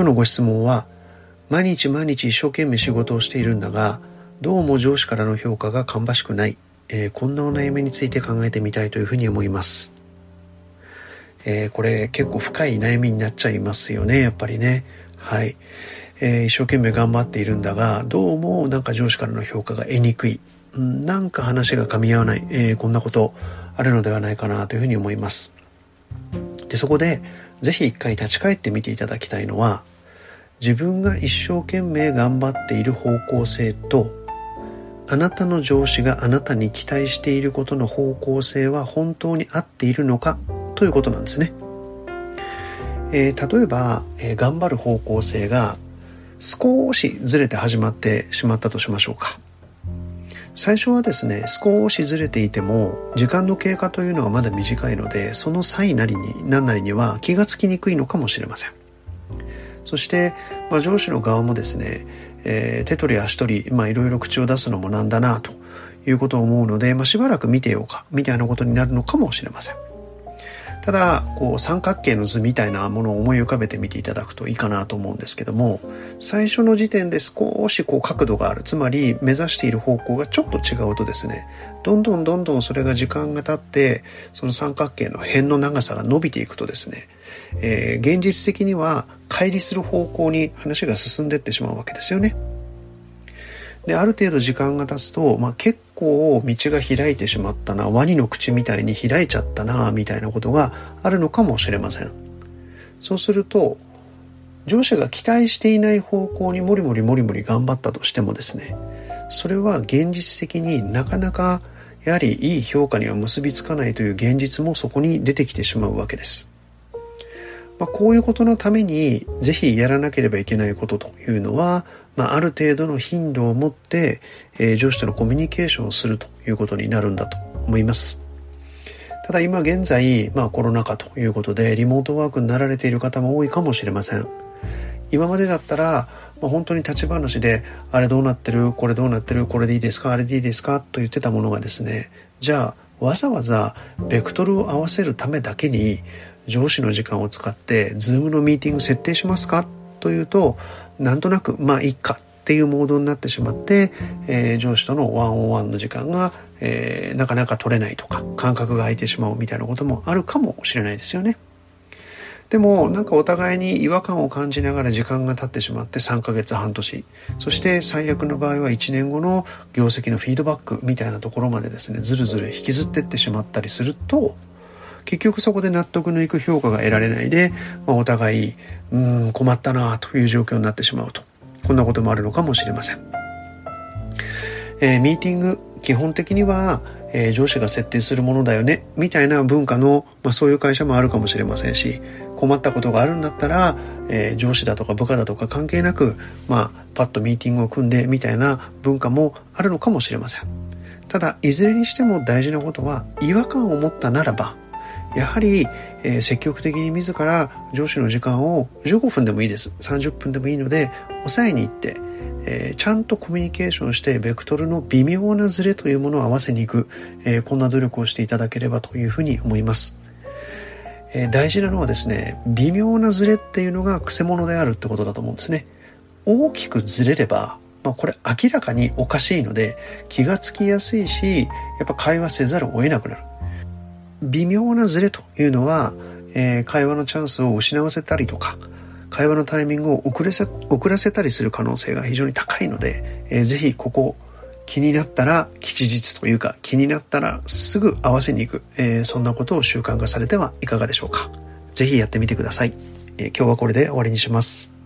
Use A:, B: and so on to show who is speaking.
A: 今日のご質問は毎日毎日一生懸命仕事をしているんだがどうも上司からの評価が芳しくない、えー、こんなお悩みについて考えてみたいというふうに思います、えー、これ結構深い悩みになっちゃいますよねやっぱりね。はい、えー、一生懸命頑張っているんだがどうもなんか上司からの評価が得にくい、うん、なんか話が噛み合わない、えこんなことあるのではないかなというふうに思います。でそこでぜひ一回立ち返ってみていただきたいのは自分が一生懸命頑張っている方向性とあなたの上司があなたに期待していることの方向性は本当に合っているのかということなんですね。えー、例えば、えー、頑張る方向性が少しずれて始まってしまったとしましょうか。最初はですね、少しずれていても、時間の経過というのはまだ短いので、その際なりに、何なりには気がつきにくいのかもしれません。そして、まあ、上司の側もですね、えー、手取り足取り、まあ、いろいろ口を出すのもなんだなということを思うので、まあ、しばらく見てようかみたいなことになるのかもしれません。ただこう三角形の図みたいなものを思い浮かべてみていただくといいかなと思うんですけども最初の時点で少しこう角度があるつまり目指している方向がちょっと違うとですねどんどんどんどんそれが時間が経ってその三角形の辺の長さが伸びていくとですね、えー、現実的には乖離する方向に話が進んでいってしまうわけですよね。である程度時間が経つと、まあ、結構道が開いてしまったなワニの口みたいに開いちゃったなみたいなことがあるのかもしれません。そうすると上司が期待していない方向にもりもりもりもり頑張ったとしてもですねそれは現実的になかなかやはりいい評価には結びつかないという現実もそこに出てきてしまうわけです。まあ、こういうことのためにぜひやらなければいけないことというのは、まあ、ある程度の頻度を持って、えー、上司とのコミュニケーションをするということになるんだと思います。ただ今現在、まあ、コロナ禍ということでリモートワークになられている方も多いかもしれません。今までだったら、まあ、本当に立ち話であれどうなってる？これどうなってる？これでいいですか？あれでいいですか？と言ってたものがですねじゃあわざわざベクトルを合わせるためだけに上司の時間を使って Zoom のミーティング設定しますか？というとなんとなくまあいいかっていうモードになってしまって、えー、上司とのワンオンワンの時間が、えー、なかなか取れないとか感覚が空いてしまうみたいなこともあるかもしれないですよね。でもなんかお互いに違和感を感じながら時間が経ってしまって3ヶ月半年そして最悪の場合は1年後の業績のフィードバックみたいなところまでですねずるずる引きずってってしまったりすると結局そこで納得のいく評価が得られないで、まあ、お互いうん困ったなという状況になってしまうと。こんなこともあるのかもしれません、えー、ミーティング基本的には、えー、上司が設定するものだよねみたいな文化の、まあ、そういう会社もあるかもしれませんし困ったことがあるんだったら、えー、上司だとか部下だとか関係なく、まあ、パッとミーティングを組んでみたいな文化もあるのかもしれません。ただいずれにしても大事なことは違和感を持ったならばやはり、えー、積極的に自ら上司の時間を15分でもいいです30分でもいいので抑えに行って、えー、ちゃんとコミュニケーションしてベクトルの微妙なズレというものを合わせにいく、えー、こんな努力をしていただければというふうに思います。えー、大事なのはですね微妙なズレっていうのがくせ者であるってことだと思うんですね。大きくずれればまあ、これ明らかにおかしいので気がつきやすいしやっぱ会話せざるを得なくなる微妙なズレというのは、えー、会話のチャンスを失わせたりとか会話のタイミングを遅れせ遅らせたりする可能性が非常に高いので、えー、ぜひここ気になったら吉日というか気になったらすぐ合わせに行く、えー、そんなことを習慣化されてはいかがでしょうか。ぜひやってみてください。えー、今日はこれで終わりにします。